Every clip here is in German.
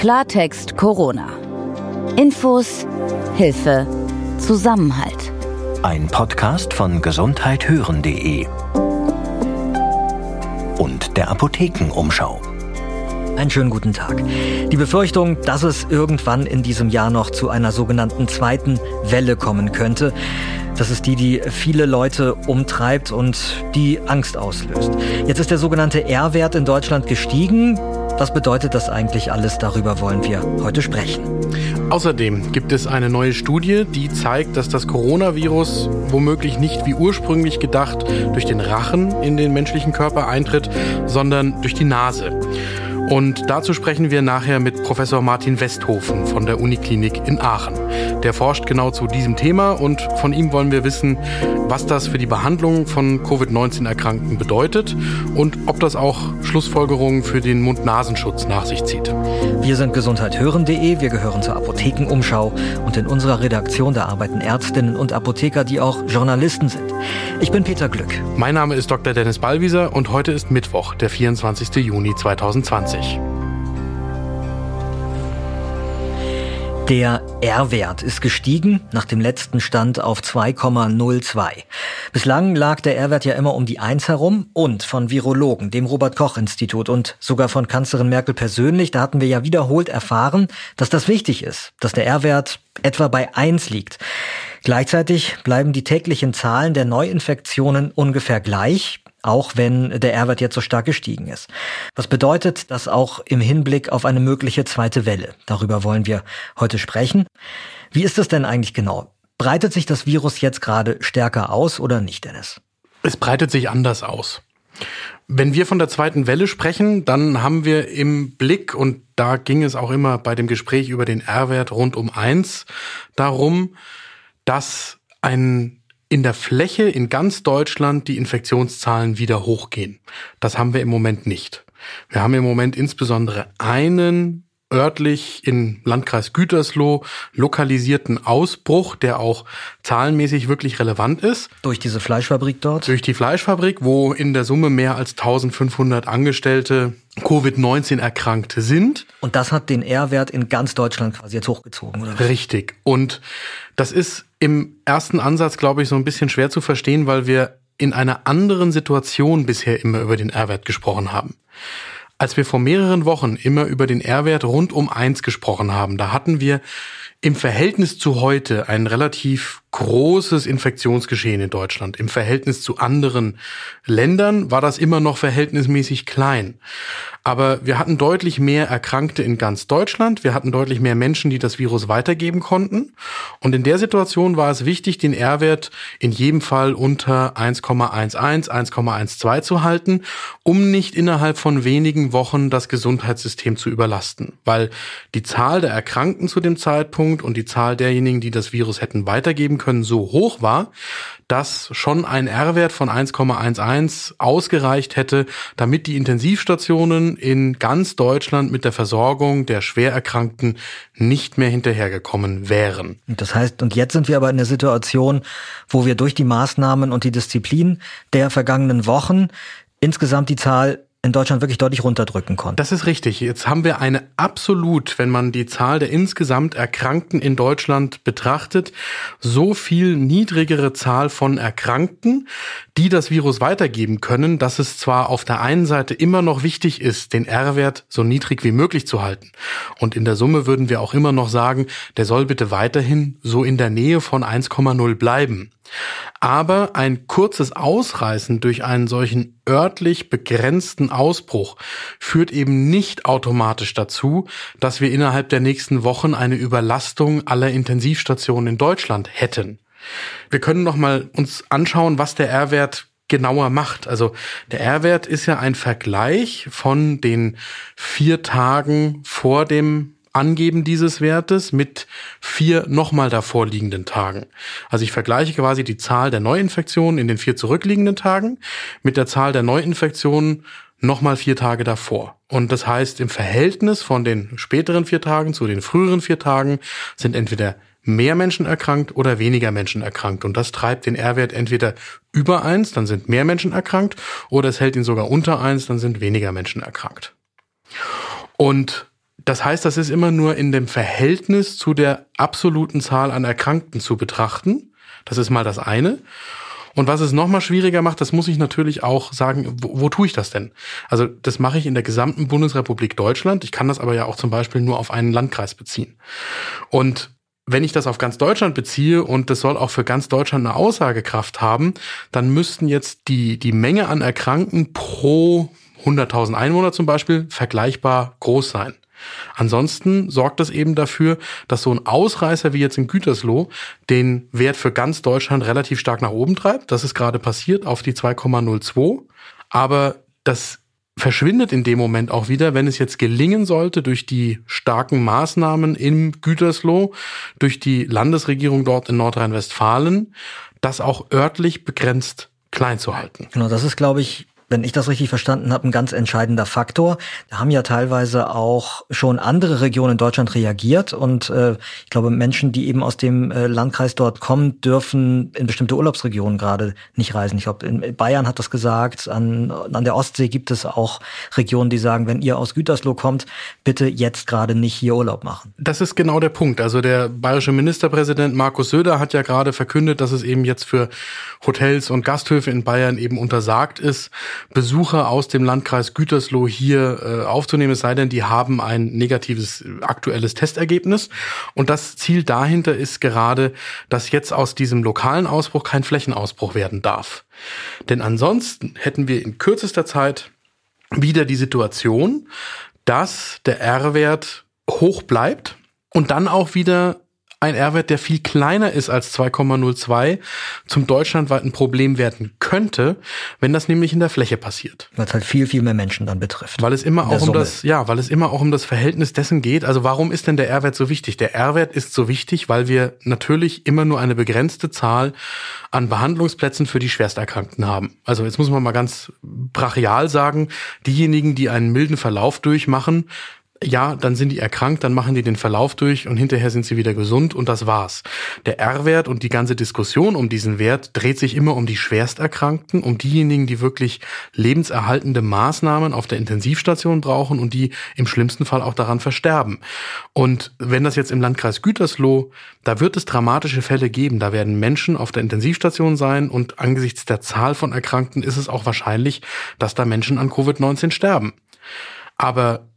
Klartext Corona. Infos, Hilfe, Zusammenhalt. Ein Podcast von gesundheithören.de und der Apothekenumschau. Einen schönen guten Tag. Die Befürchtung, dass es irgendwann in diesem Jahr noch zu einer sogenannten zweiten Welle kommen könnte, das ist die, die viele Leute umtreibt und die Angst auslöst. Jetzt ist der sogenannte R-Wert in Deutschland gestiegen. Was bedeutet das eigentlich alles? Darüber wollen wir heute sprechen. Außerdem gibt es eine neue Studie, die zeigt, dass das Coronavirus womöglich nicht wie ursprünglich gedacht durch den Rachen in den menschlichen Körper eintritt, sondern durch die Nase. Und dazu sprechen wir nachher mit Professor Martin Westhofen von der Uniklinik in Aachen. Der forscht genau zu diesem Thema und von ihm wollen wir wissen, was das für die Behandlung von Covid-19-Erkrankten bedeutet und ob das auch Schlussfolgerungen für den Mund-Nasenschutz nach sich zieht. Wir sind gesundheithören.de, wir gehören zur Apothekenumschau und in unserer Redaktion da arbeiten Ärztinnen und Apotheker, die auch Journalisten sind. Ich bin Peter Glück. Mein Name ist Dr. Dennis Ballwieser und heute ist Mittwoch, der 24. Juni 2020. Der R-Wert ist gestiegen, nach dem letzten Stand auf 2,02. Bislang lag der R-Wert ja immer um die 1 herum und von Virologen, dem Robert-Koch-Institut und sogar von Kanzlerin Merkel persönlich, da hatten wir ja wiederholt erfahren, dass das wichtig ist, dass der R-Wert etwa bei 1 liegt. Gleichzeitig bleiben die täglichen Zahlen der Neuinfektionen ungefähr gleich auch wenn der R-Wert jetzt so stark gestiegen ist. Was bedeutet das auch im Hinblick auf eine mögliche zweite Welle? Darüber wollen wir heute sprechen. Wie ist es denn eigentlich genau? Breitet sich das Virus jetzt gerade stärker aus oder nicht, Dennis? Es breitet sich anders aus. Wenn wir von der zweiten Welle sprechen, dann haben wir im Blick, und da ging es auch immer bei dem Gespräch über den R-Wert rund um eins darum, dass ein in der Fläche in ganz Deutschland die Infektionszahlen wieder hochgehen. Das haben wir im Moment nicht. Wir haben im Moment insbesondere einen örtlich im Landkreis Gütersloh lokalisierten Ausbruch, der auch zahlenmäßig wirklich relevant ist. Durch diese Fleischfabrik dort? Durch die Fleischfabrik, wo in der Summe mehr als 1500 Angestellte Covid-19 Erkrankte sind. Und das hat den R-Wert in ganz Deutschland quasi jetzt hochgezogen, oder? Richtig. Und das ist im ersten Ansatz, glaube ich, so ein bisschen schwer zu verstehen, weil wir in einer anderen Situation bisher immer über den R-Wert gesprochen haben. Als wir vor mehreren Wochen immer über den R-Wert rund um eins gesprochen haben, da hatten wir im Verhältnis zu heute ein relativ großes Infektionsgeschehen in Deutschland. Im Verhältnis zu anderen Ländern war das immer noch verhältnismäßig klein. Aber wir hatten deutlich mehr Erkrankte in ganz Deutschland. Wir hatten deutlich mehr Menschen, die das Virus weitergeben konnten. Und in der Situation war es wichtig, den R-Wert in jedem Fall unter 1,11, 1,12 zu halten, um nicht innerhalb von wenigen Wochen das Gesundheitssystem zu überlasten. Weil die Zahl der Erkrankten zu dem Zeitpunkt und die Zahl derjenigen, die das Virus hätten weitergeben können, so hoch war, dass schon ein R-Wert von 1,11 ausgereicht hätte, damit die Intensivstationen in ganz Deutschland mit der Versorgung der Schwererkrankten nicht mehr hinterhergekommen wären. Das heißt, und jetzt sind wir aber in der Situation, wo wir durch die Maßnahmen und die Disziplin der vergangenen Wochen insgesamt die Zahl in Deutschland wirklich deutlich runterdrücken konnte. Das ist richtig. Jetzt haben wir eine absolut, wenn man die Zahl der insgesamt Erkrankten in Deutschland betrachtet, so viel niedrigere Zahl von Erkrankten, die das Virus weitergeben können, dass es zwar auf der einen Seite immer noch wichtig ist, den R-Wert so niedrig wie möglich zu halten. Und in der Summe würden wir auch immer noch sagen, der soll bitte weiterhin so in der Nähe von 1,0 bleiben. Aber ein kurzes Ausreißen durch einen solchen örtlich begrenzten Ausbruch führt eben nicht automatisch dazu, dass wir innerhalb der nächsten Wochen eine Überlastung aller Intensivstationen in Deutschland hätten. Wir können noch mal uns anschauen, was der R-Wert genauer macht. Also der R-Wert ist ja ein Vergleich von den vier Tagen vor dem Angeben dieses Wertes mit vier nochmal davor liegenden Tagen. Also ich vergleiche quasi die Zahl der Neuinfektionen in den vier zurückliegenden Tagen mit der Zahl der Neuinfektionen nochmal vier Tage davor. Und das heißt, im Verhältnis von den späteren vier Tagen zu den früheren vier Tagen sind entweder mehr Menschen erkrankt oder weniger Menschen erkrankt. Und das treibt den R-Wert entweder über eins, dann sind mehr Menschen erkrankt, oder es hält ihn sogar unter eins, dann sind weniger Menschen erkrankt. Und Das heißt, das ist immer nur in dem Verhältnis zu der absoluten Zahl an Erkrankten zu betrachten. Das ist mal das eine. Und was es nochmal schwieriger macht, das muss ich natürlich auch sagen, wo, wo tue ich das denn? Also das mache ich in der gesamten Bundesrepublik Deutschland. Ich kann das aber ja auch zum Beispiel nur auf einen Landkreis beziehen. Und wenn ich das auf ganz Deutschland beziehe und das soll auch für ganz Deutschland eine Aussagekraft haben, dann müssten jetzt die, die Menge an Erkrankten pro 100.000 Einwohner zum Beispiel vergleichbar groß sein. Ansonsten sorgt das eben dafür, dass so ein Ausreißer wie jetzt in Gütersloh den Wert für ganz Deutschland relativ stark nach oben treibt. Das ist gerade passiert auf die 2,02. Aber das verschwindet in dem Moment auch wieder, wenn es jetzt gelingen sollte, durch die starken Maßnahmen im Gütersloh, durch die Landesregierung dort in Nordrhein-Westfalen, das auch örtlich begrenzt klein zu halten. Genau, das ist, glaube ich, wenn ich das richtig verstanden habe, ein ganz entscheidender Faktor. Da haben ja teilweise auch schon andere Regionen in Deutschland reagiert und äh, ich glaube, Menschen, die eben aus dem äh, Landkreis dort kommen, dürfen in bestimmte Urlaubsregionen gerade nicht reisen. Ich glaube, in Bayern hat das gesagt, an, an der Ostsee gibt es auch Regionen, die sagen, wenn ihr aus Gütersloh kommt, bitte jetzt gerade nicht hier Urlaub machen. Das ist genau der Punkt. Also der bayerische Ministerpräsident Markus Söder hat ja gerade verkündet, dass es eben jetzt für Hotels und Gasthöfe in Bayern eben untersagt ist, Besucher aus dem Landkreis Gütersloh hier äh, aufzunehmen, es sei denn, die haben ein negatives aktuelles Testergebnis. Und das Ziel dahinter ist gerade, dass jetzt aus diesem lokalen Ausbruch kein Flächenausbruch werden darf. Denn ansonsten hätten wir in kürzester Zeit wieder die Situation, dass der R-Wert hoch bleibt und dann auch wieder ein R-Wert, der viel kleiner ist als 2,02, zum deutschlandweiten Problem werden könnte, wenn das nämlich in der Fläche passiert. Weil es halt viel, viel mehr Menschen dann betrifft. Weil es immer auch um Summe. das, ja, weil es immer auch um das Verhältnis dessen geht. Also warum ist denn der R-Wert so wichtig? Der R-Wert ist so wichtig, weil wir natürlich immer nur eine begrenzte Zahl an Behandlungsplätzen für die Schwersterkrankten haben. Also jetzt muss man mal ganz brachial sagen, diejenigen, die einen milden Verlauf durchmachen, ja, dann sind die erkrankt, dann machen die den Verlauf durch und hinterher sind sie wieder gesund und das war's. Der R-Wert und die ganze Diskussion um diesen Wert dreht sich immer um die Schwersterkrankten, um diejenigen, die wirklich lebenserhaltende Maßnahmen auf der Intensivstation brauchen und die im schlimmsten Fall auch daran versterben. Und wenn das jetzt im Landkreis Gütersloh, da wird es dramatische Fälle geben, da werden Menschen auf der Intensivstation sein und angesichts der Zahl von Erkrankten ist es auch wahrscheinlich, dass da Menschen an Covid-19 sterben. Aber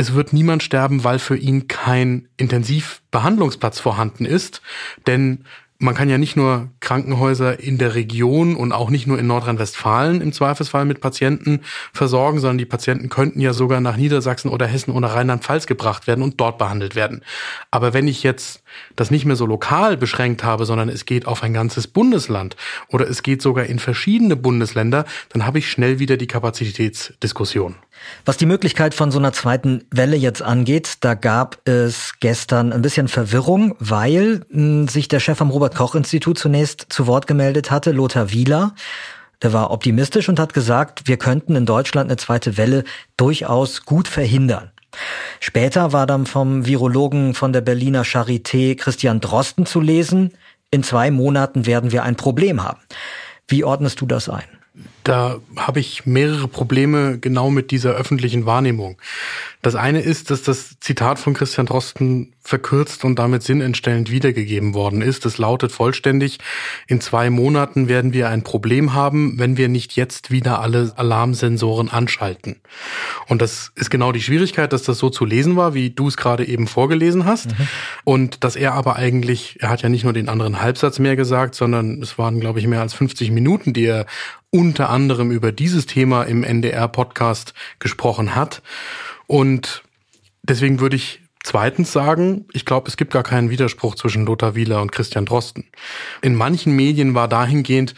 es wird niemand sterben, weil für ihn kein Intensivbehandlungsplatz vorhanden ist. Denn man kann ja nicht nur Krankenhäuser in der Region und auch nicht nur in Nordrhein-Westfalen im Zweifelsfall mit Patienten versorgen, sondern die Patienten könnten ja sogar nach Niedersachsen oder Hessen oder Rheinland-Pfalz gebracht werden und dort behandelt werden. Aber wenn ich jetzt das nicht mehr so lokal beschränkt habe, sondern es geht auf ein ganzes Bundesland oder es geht sogar in verschiedene Bundesländer, dann habe ich schnell wieder die Kapazitätsdiskussion. Was die Möglichkeit von so einer zweiten Welle jetzt angeht, da gab es gestern ein bisschen Verwirrung, weil hm, sich der Chef am Robert Koch Institut zunächst zu Wort gemeldet hatte, Lothar Wieler. Der war optimistisch und hat gesagt, wir könnten in Deutschland eine zweite Welle durchaus gut verhindern. Später war dann vom Virologen von der Berliner Charité Christian Drosten zu lesen, in zwei Monaten werden wir ein Problem haben. Wie ordnest du das ein? Da habe ich mehrere Probleme genau mit dieser öffentlichen Wahrnehmung. Das eine ist, dass das Zitat von Christian Drosten verkürzt und damit sinnentstellend wiedergegeben worden ist. Es lautet vollständig, in zwei Monaten werden wir ein Problem haben, wenn wir nicht jetzt wieder alle Alarmsensoren anschalten. Und das ist genau die Schwierigkeit, dass das so zu lesen war, wie du es gerade eben vorgelesen hast. Mhm. Und dass er aber eigentlich, er hat ja nicht nur den anderen Halbsatz mehr gesagt, sondern es waren, glaube ich, mehr als 50 Minuten, die er unter anderem über dieses Thema im NDR-Podcast gesprochen hat. Und deswegen würde ich zweitens sagen, ich glaube, es gibt gar keinen Widerspruch zwischen Lothar Wieler und Christian Drosten. In manchen Medien war dahingehend,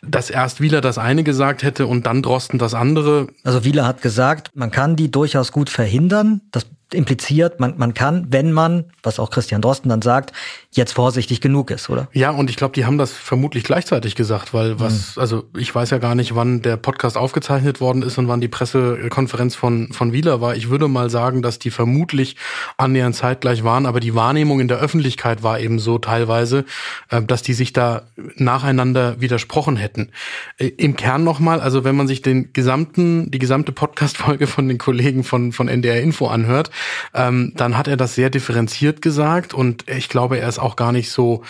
dass erst Wieler das eine gesagt hätte und dann Drosten das andere. Also Wieler hat gesagt, man kann die durchaus gut verhindern. Das impliziert, man, man kann, wenn man, was auch Christian Drosten dann sagt, jetzt vorsichtig genug ist, oder? Ja, und ich glaube, die haben das vermutlich gleichzeitig gesagt, weil was, mhm. also ich weiß ja gar nicht, wann der Podcast aufgezeichnet worden ist und wann die Pressekonferenz von, von Wieler war. Ich würde mal sagen, dass die vermutlich annähernd zeitgleich waren, aber die Wahrnehmung in der Öffentlichkeit war eben so teilweise, äh, dass die sich da nacheinander widersprochen hätten. Äh, Im Kern nochmal, also wenn man sich den gesamten, die gesamte Podcast-Folge von den Kollegen von, von NDR Info anhört, ähm, dann hat er das sehr differenziert gesagt und ich glaube, er ist auch gar nicht so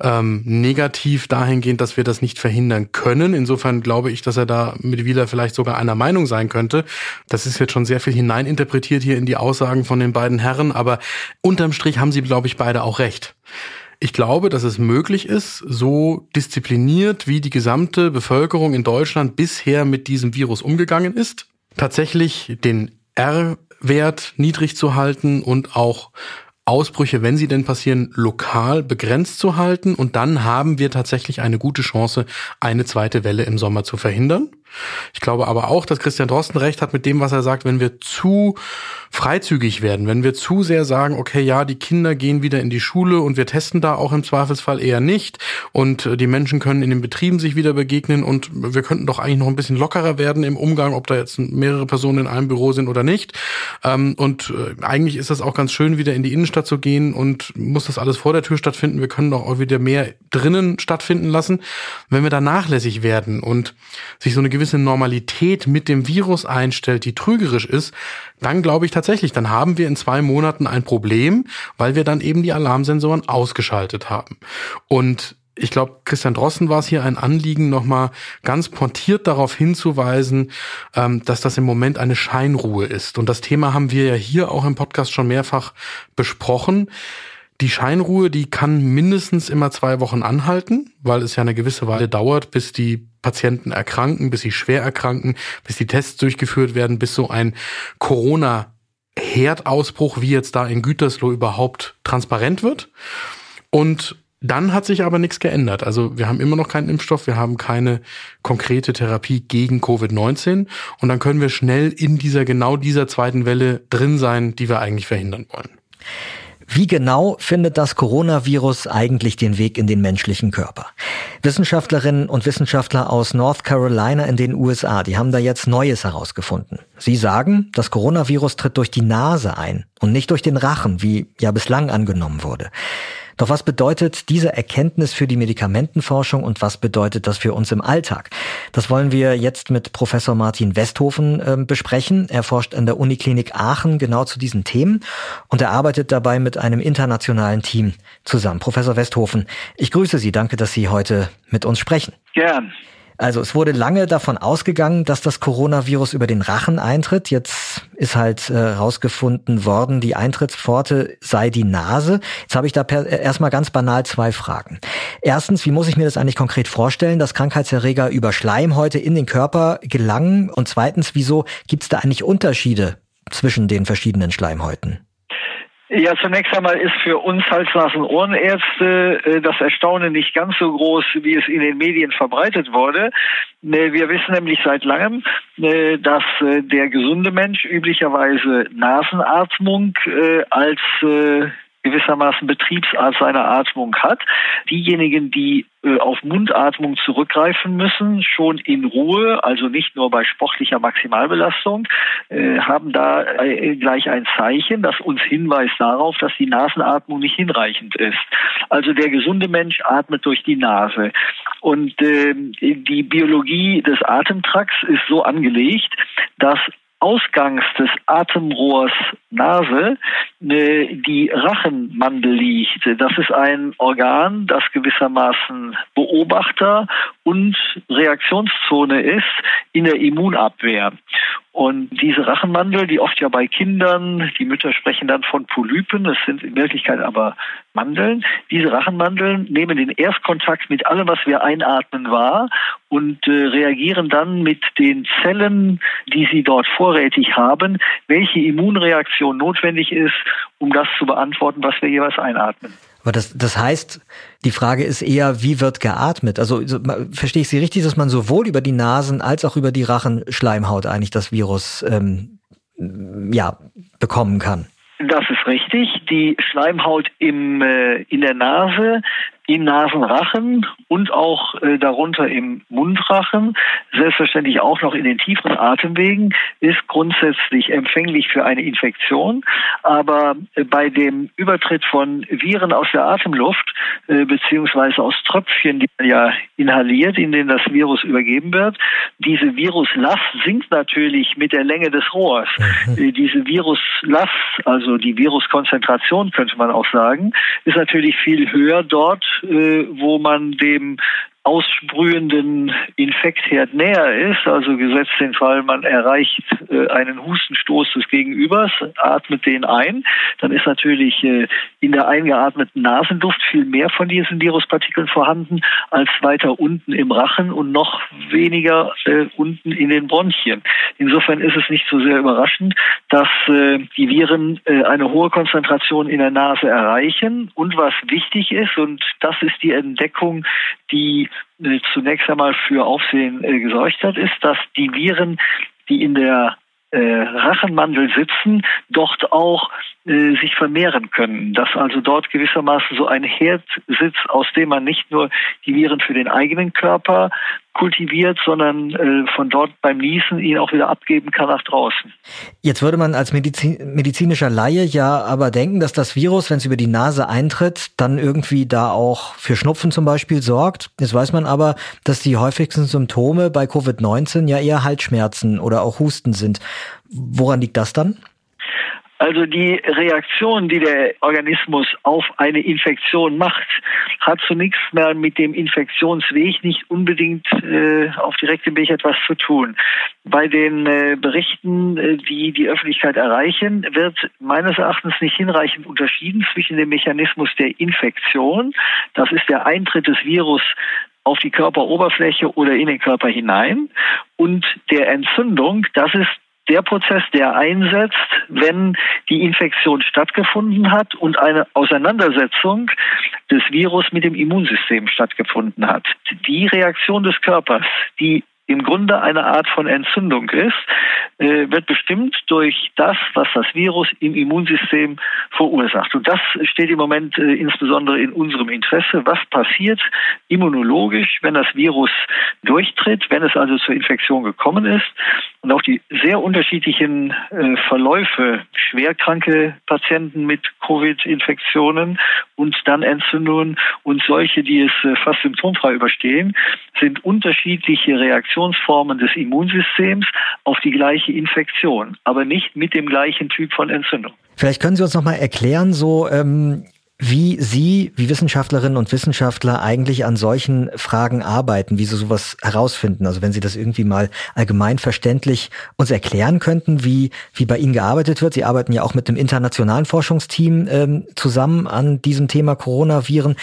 ähm, negativ dahingehend, dass wir das nicht verhindern können. Insofern glaube ich, dass er da mit Wieler vielleicht sogar einer Meinung sein könnte. Das ist jetzt schon sehr viel hineininterpretiert hier in die Aussagen von den beiden Herren, aber unterm Strich haben sie, glaube ich, beide auch recht. Ich glaube, dass es möglich ist, so diszipliniert wie die gesamte Bevölkerung in Deutschland bisher mit diesem Virus umgegangen ist, tatsächlich den R-Wert niedrig zu halten und auch Ausbrüche, wenn sie denn passieren, lokal begrenzt zu halten. Und dann haben wir tatsächlich eine gute Chance, eine zweite Welle im Sommer zu verhindern. Ich glaube aber auch, dass Christian Drosten recht hat mit dem, was er sagt, wenn wir zu freizügig werden, wenn wir zu sehr sagen, okay, ja, die Kinder gehen wieder in die Schule und wir testen da auch im Zweifelsfall eher nicht und äh, die Menschen können in den Betrieben sich wieder begegnen und wir könnten doch eigentlich noch ein bisschen lockerer werden im Umgang, ob da jetzt mehrere Personen in einem Büro sind oder nicht. Ähm, und äh, eigentlich ist das auch ganz schön, wieder in die Innenstadt zu gehen und muss das alles vor der Tür stattfinden. Wir können doch auch wieder mehr drinnen stattfinden lassen. Wenn wir da nachlässig werden und sich so eine gewisse Normalität mit dem Virus einstellt, die trügerisch ist, dann glaube ich tatsächlich, dann haben wir in zwei Monaten ein Problem, weil wir dann eben die Alarmsensoren ausgeschaltet haben. Und ich glaube, Christian Drossen war es hier ein Anliegen, nochmal ganz pointiert darauf hinzuweisen, ähm, dass das im Moment eine Scheinruhe ist. Und das Thema haben wir ja hier auch im Podcast schon mehrfach besprochen. Die Scheinruhe, die kann mindestens immer zwei Wochen anhalten, weil es ja eine gewisse Weile dauert, bis die Patienten erkranken, bis sie schwer erkranken, bis die Tests durchgeführt werden, bis so ein Corona-Herdausbruch wie jetzt da in Gütersloh überhaupt transparent wird. Und dann hat sich aber nichts geändert. Also wir haben immer noch keinen Impfstoff, wir haben keine konkrete Therapie gegen Covid-19 und dann können wir schnell in dieser genau dieser zweiten Welle drin sein, die wir eigentlich verhindern wollen. Wie genau findet das Coronavirus eigentlich den Weg in den menschlichen Körper? Wissenschaftlerinnen und Wissenschaftler aus North Carolina in den USA, die haben da jetzt Neues herausgefunden. Sie sagen, das Coronavirus tritt durch die Nase ein und nicht durch den Rachen, wie ja bislang angenommen wurde. Doch was bedeutet diese Erkenntnis für die Medikamentenforschung und was bedeutet das für uns im Alltag? Das wollen wir jetzt mit Professor Martin Westhofen äh, besprechen. Er forscht an der Uniklinik Aachen genau zu diesen Themen und er arbeitet dabei mit einem internationalen Team zusammen. Professor Westhofen, ich grüße Sie. Danke, dass Sie heute mit uns sprechen. Gern. Also es wurde lange davon ausgegangen, dass das Coronavirus über den Rachen eintritt. Jetzt ist halt äh, rausgefunden worden, die Eintrittspforte sei die Nase. Jetzt habe ich da äh, erstmal ganz banal zwei Fragen. Erstens, wie muss ich mir das eigentlich konkret vorstellen, dass Krankheitserreger über Schleimhäute in den Körper gelangen? Und zweitens, wieso gibt es da eigentlich Unterschiede zwischen den verschiedenen Schleimhäuten? Ja, zunächst einmal ist für uns Hals-, Nasen-, Ohrenärzte äh, das Erstaunen nicht ganz so groß, wie es in den Medien verbreitet wurde. Äh, wir wissen nämlich seit langem, äh, dass der gesunde Mensch üblicherweise Nasenatmung als gewissermaßen Betriebsart seiner Atmung hat. Diejenigen, die äh, auf Mundatmung zurückgreifen müssen, schon in Ruhe, also nicht nur bei sportlicher Maximalbelastung, äh, haben da äh, gleich ein Zeichen, das uns hinweist darauf, dass die Nasenatmung nicht hinreichend ist. Also der gesunde Mensch atmet durch die Nase. Und äh, die Biologie des Atemtrakts ist so angelegt, dass Ausgangs des Atemrohrs Nase äh, die Rachenmandel liegt. Das ist ein Organ, das gewissermaßen Beobachter und Reaktionszone ist in der Immunabwehr. Und diese Rachenmandel, die oft ja bei Kindern, die Mütter sprechen dann von Polypen, es sind in Wirklichkeit aber Mandeln. Diese Rachenmandeln nehmen den Erstkontakt mit allem, was wir einatmen, wahr und äh, reagieren dann mit den Zellen, die sie dort vorrätig haben, welche Immunreaktion notwendig ist, um das zu beantworten, was wir jeweils einatmen. Aber das, das heißt, die Frage ist eher, wie wird geatmet? Also verstehe ich Sie richtig, dass man sowohl über die Nasen als auch über die Rachenschleimhaut eigentlich das Virus ähm, ja, bekommen kann? Das ist richtig. Die Schleimhaut im, äh, in der Nase im Nasenrachen und auch äh, darunter im Mundrachen, selbstverständlich auch noch in den tieferen Atemwegen, ist grundsätzlich empfänglich für eine Infektion. Aber äh, bei dem Übertritt von Viren aus der Atemluft äh, beziehungsweise aus Tröpfchen, die man ja inhaliert, in denen das Virus übergeben wird, diese Viruslast sinkt natürlich mit der Länge des Rohrs. Mhm. Äh, diese Viruslast, also die Viruskonzentration könnte man auch sagen, ist natürlich viel höher dort, wo man dem aussprühenden Infektherd näher ist, also gesetzt den Fall, man erreicht äh, einen Hustenstoß des Gegenübers, atmet den ein, dann ist natürlich äh, in der eingeatmeten Nasenluft viel mehr von diesen Viruspartikeln vorhanden als weiter unten im Rachen und noch weniger äh, unten in den Bronchien. Insofern ist es nicht so sehr überraschend, dass äh, die Viren äh, eine hohe Konzentration in der Nase erreichen und was wichtig ist, und das ist die Entdeckung, die äh, zunächst einmal für Aufsehen äh, gesorgt hat, ist, dass die Viren, die in der äh, Rachenmandel sitzen, dort auch äh, sich vermehren können. Dass also dort gewissermaßen so ein Herd sitzt, aus dem man nicht nur die Viren für den eigenen Körper kultiviert, sondern äh, von dort beim Niesen ihn auch wieder abgeben kann nach draußen. Jetzt würde man als Medizin, medizinischer Laie ja aber denken, dass das Virus, wenn es über die Nase eintritt, dann irgendwie da auch für Schnupfen zum Beispiel sorgt. Jetzt weiß man aber, dass die häufigsten Symptome bei Covid-19 ja eher Halsschmerzen oder auch Husten sind. Woran liegt das dann? Also die Reaktion, die der Organismus auf eine Infektion macht, hat zunächst mal mit dem Infektionsweg nicht unbedingt äh, auf direktem Weg etwas zu tun. Bei den äh, Berichten, äh, die die Öffentlichkeit erreichen, wird meines Erachtens nicht hinreichend unterschieden zwischen dem Mechanismus der Infektion, das ist der Eintritt des Virus auf die Körperoberfläche oder in den Körper hinein und der Entzündung, das ist der Prozess, der einsetzt, wenn die Infektion stattgefunden hat und eine Auseinandersetzung des Virus mit dem Immunsystem stattgefunden hat. Die Reaktion des Körpers, die im Grunde eine Art von Entzündung ist, äh, wird bestimmt durch das, was das Virus im Immunsystem verursacht. Und das steht im Moment äh, insbesondere in unserem Interesse. Was passiert immunologisch, wenn das Virus durchtritt, wenn es also zur Infektion gekommen ist? Und auch die sehr unterschiedlichen äh, Verläufe, schwerkranke Patienten mit Covid-Infektionen und dann Entzündungen und solche, die es fast symptomfrei überstehen, sind unterschiedliche Reaktionsformen des Immunsystems auf die gleiche Infektion, aber nicht mit dem gleichen Typ von Entzündung. Vielleicht können Sie uns noch mal erklären, so ähm, wie Sie, wie Wissenschaftlerinnen und Wissenschaftler eigentlich an solchen Fragen arbeiten, wie Sie sowas herausfinden. Also wenn Sie das irgendwie mal allgemein verständlich uns erklären könnten, wie, wie bei Ihnen gearbeitet wird. Sie arbeiten ja auch mit dem internationalen Forschungsteam ähm, zusammen an diesem Thema Coronaviren.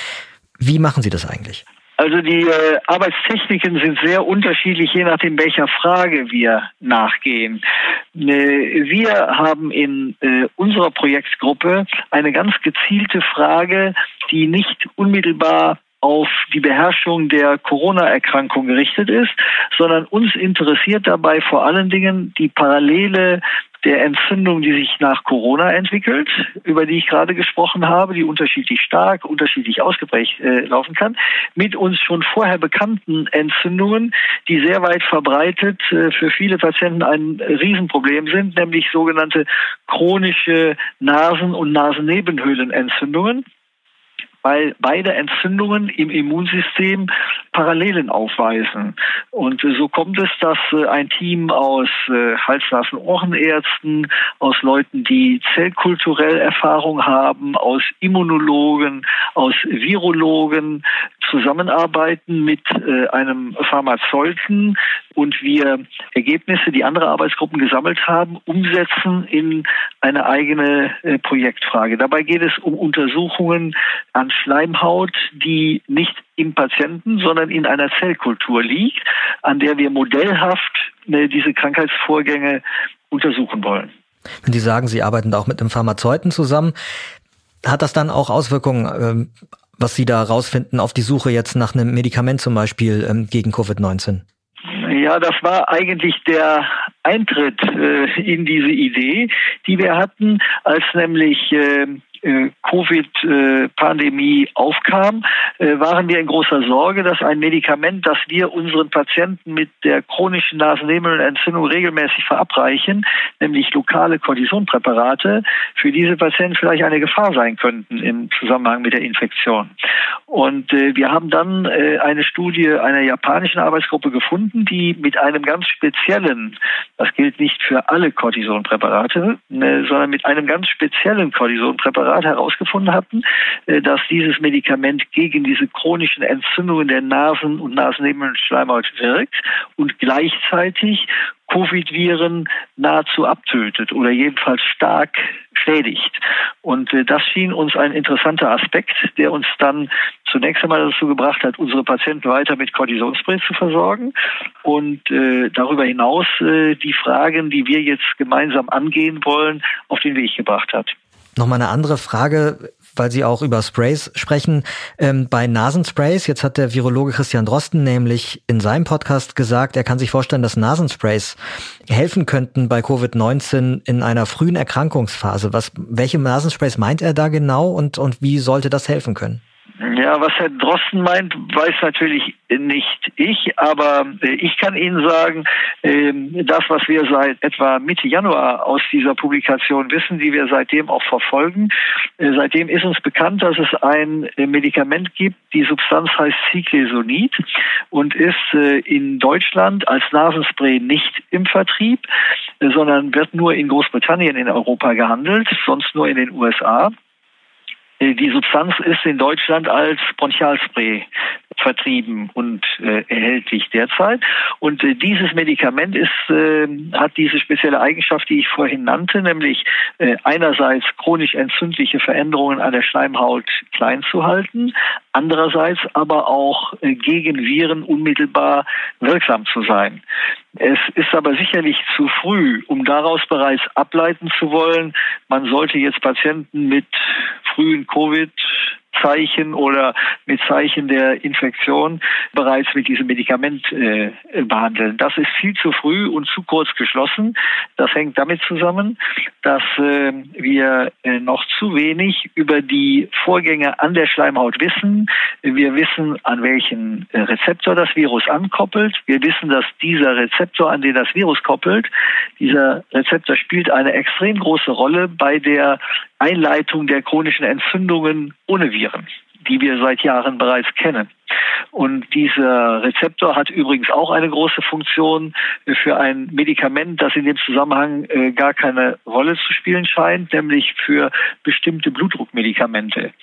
Wie machen Sie das eigentlich? Also die äh, Arbeitstechniken sind sehr unterschiedlich, je nachdem, welcher Frage wir nachgehen. Äh, wir haben in äh, unserer Projektgruppe eine ganz gezielte Frage, die nicht unmittelbar auf die Beherrschung der Corona-Erkrankung gerichtet ist, sondern uns interessiert dabei vor allen Dingen die parallele der Entzündung, die sich nach Corona entwickelt, über die ich gerade gesprochen habe, die unterschiedlich stark, unterschiedlich ausgeprägt äh, laufen kann, mit uns schon vorher bekannten Entzündungen, die sehr weit verbreitet äh, für viele Patienten ein Riesenproblem sind, nämlich sogenannte chronische Nasen- und Nasennebenhöhlenentzündungen weil beide Entzündungen im Immunsystem Parallelen aufweisen. Und so kommt es, dass äh, ein Team aus äh, Hals-Nasen-Ohrenärzten, aus Leuten, die zellkulturell Erfahrung haben, aus Immunologen, aus Virologen zusammenarbeiten mit äh, einem Pharmazeuten und wir Ergebnisse, die andere Arbeitsgruppen gesammelt haben, umsetzen in eine eigene Projektfrage. Dabei geht es um Untersuchungen an Schleimhaut, die nicht im Patienten, sondern in einer Zellkultur liegt, an der wir modellhaft äh, diese Krankheitsvorgänge untersuchen wollen. Wenn Sie sagen, Sie arbeiten auch mit einem Pharmazeuten zusammen, hat das dann auch Auswirkungen, ähm, was Sie da rausfinden auf die Suche jetzt nach einem Medikament zum Beispiel ähm, gegen Covid-19? Ja, das war eigentlich der Eintritt äh, in diese Idee, die wir hatten, als nämlich äh, äh, Covid-Pandemie aufkam, äh, waren wir in großer Sorge, dass ein Medikament, das wir unseren Patienten mit der chronischen Nasennebenhöhlenentzündung regelmäßig verabreichen, nämlich lokale Cortisonpräparate, für diese Patienten vielleicht eine Gefahr sein könnten im Zusammenhang mit der Infektion. Und äh, wir haben dann äh, eine Studie einer japanischen Arbeitsgruppe gefunden, die mit einem ganz speziellen, das gilt nicht für alle Cortisonpräparate, äh, sondern mit einem ganz speziellen Cortisonpräparat herausgefunden hatten, äh, dass dieses Medikament gegen diese chronischen Entzündungen der Nasen- und Nasennebenschleimhaut wirkt und gleichzeitig Covid-Viren nahezu abtötet oder jedenfalls stark schädigt. Und äh, das schien uns ein interessanter Aspekt, der uns dann zunächst einmal dazu gebracht hat, unsere Patienten weiter mit Cortisonspray zu versorgen und äh, darüber hinaus äh, die Fragen, die wir jetzt gemeinsam angehen wollen, auf den Weg gebracht hat. Nochmal eine andere Frage, weil Sie auch über Sprays sprechen. Ähm, bei Nasensprays, jetzt hat der Virologe Christian Drosten nämlich in seinem Podcast gesagt, er kann sich vorstellen, dass Nasensprays helfen könnten bei Covid-19 in einer frühen Erkrankungsphase. Was, welche Nasensprays meint er da genau und, und wie sollte das helfen können? Ja, was Herr Drosten meint, weiß natürlich nicht ich, aber äh, ich kann Ihnen sagen, ähm, das, was wir seit etwa Mitte Januar aus dieser Publikation wissen, die wir seitdem auch verfolgen, äh, seitdem ist uns bekannt, dass es ein äh, Medikament gibt, die Substanz heißt Cyclesonid und ist in Deutschland als Nasenspray nicht im Vertrieb, sondern wird nur in Großbritannien in Europa gehandelt, sonst nur in den USA. Äh, die Substanz ist in Deutschland als Bronchialspray vertrieben und äh, erhältlich derzeit. Und äh, dieses Medikament ist, äh, hat diese spezielle Eigenschaft, die ich vorhin nannte, nämlich äh, einerseits chronisch entzündliche Veränderungen an der Schleimhaut klein zu halten, andererseits aber auch äh, gegen Viren unmittelbar wirksam zu sein. Es ist aber sicherlich zu früh, um daraus bereits ableiten zu wollen, man sollte jetzt Patienten mit frühen Covid Zeichen oder mit Zeichen der Infektion bereits mit diesem Medikament äh, behandeln. Das ist viel zu früh und zu kurz geschlossen. Das hängt damit zusammen, dass äh, wir äh, noch zu wenig über die Vorgänge an der Schleimhaut wissen. Wir wissen, an welchen äh, Rezeptor das Virus ankoppelt. Wir wissen, dass dieser Rezeptor, an den das Virus koppelt, dieser Rezeptor spielt eine extrem große Rolle bei der Einleitung der chronischen Entzündungen ohne Viren, die wir seit Jahren bereits kennen. Und dieser Rezeptor hat übrigens auch eine große Funktion für ein Medikament, das in dem Zusammenhang äh, gar keine Rolle zu spielen scheint, nämlich für bestimmte Blutdruckmedikamente.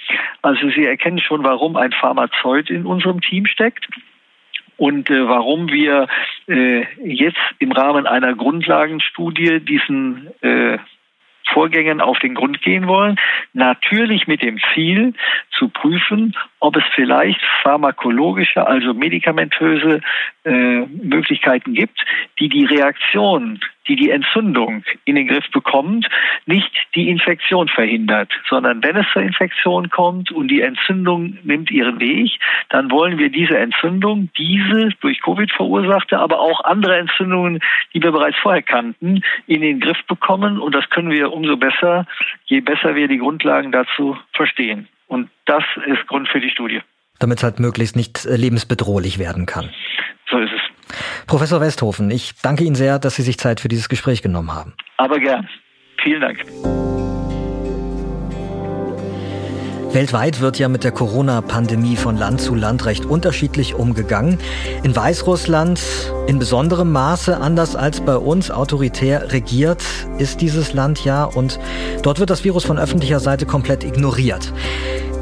Also Sie erkennen schon, warum ein Pharmazeut in unserem Team steckt und äh, warum wir äh, jetzt im Rahmen einer Grundlagenstudie diesen äh, Vorgängen auf den Grund gehen wollen. Natürlich mit dem Ziel zu prüfen, ob es vielleicht pharmakologische, also medikamentöse äh, Möglichkeiten gibt, die die Reaktion, die die Entzündung in den Griff bekommt, nicht die Infektion verhindert, sondern wenn es zur Infektion kommt und die Entzündung nimmt ihren Weg, dann wollen wir diese Entzündung, diese durch Covid verursachte, aber auch andere Entzündungen, die wir bereits vorher kannten, in den Griff bekommen und das können wir umso besser, je besser wir die Grundlagen dazu verstehen. Und das ist Grund für die Studie. Damit es halt möglichst nicht äh, lebensbedrohlich werden kann. So ist es. Professor Westhofen, ich danke Ihnen sehr, dass Sie sich Zeit für dieses Gespräch genommen haben. Aber gern. Vielen Dank. Weltweit wird ja mit der Corona-Pandemie von Land zu Land recht unterschiedlich umgegangen. In Weißrussland in besonderem Maße, anders als bei uns, autoritär regiert ist dieses Land ja und dort wird das Virus von öffentlicher Seite komplett ignoriert.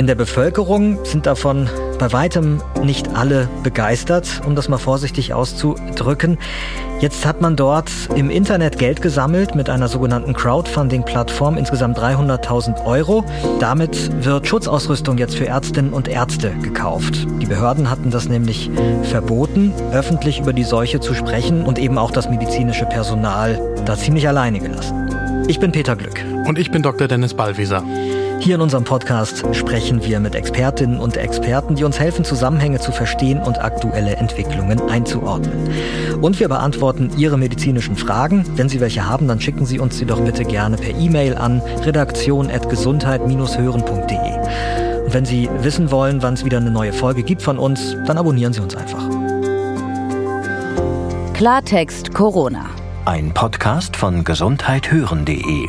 In der Bevölkerung sind davon bei weitem nicht alle begeistert, um das mal vorsichtig auszudrücken. Jetzt hat man dort im Internet Geld gesammelt mit einer sogenannten Crowdfunding-Plattform, insgesamt 300.000 Euro. Damit wird Schutzausrüstung jetzt für Ärztinnen und Ärzte gekauft. Die Behörden hatten das nämlich verboten, öffentlich über die Seuche zu sprechen und eben auch das medizinische Personal da ziemlich alleine gelassen. Ich bin Peter Glück. Und ich bin Dr. Dennis Ballwieser. Hier in unserem Podcast sprechen wir mit Expertinnen und Experten, die uns helfen, Zusammenhänge zu verstehen und aktuelle Entwicklungen einzuordnen. Und wir beantworten Ihre medizinischen Fragen. Wenn Sie welche haben, dann schicken Sie uns sie doch bitte gerne per E-Mail an redaktion.gesundheit-hören.de. Und wenn Sie wissen wollen, wann es wieder eine neue Folge gibt von uns, dann abonnieren Sie uns einfach. Klartext Corona. Ein Podcast von gesundheithören.de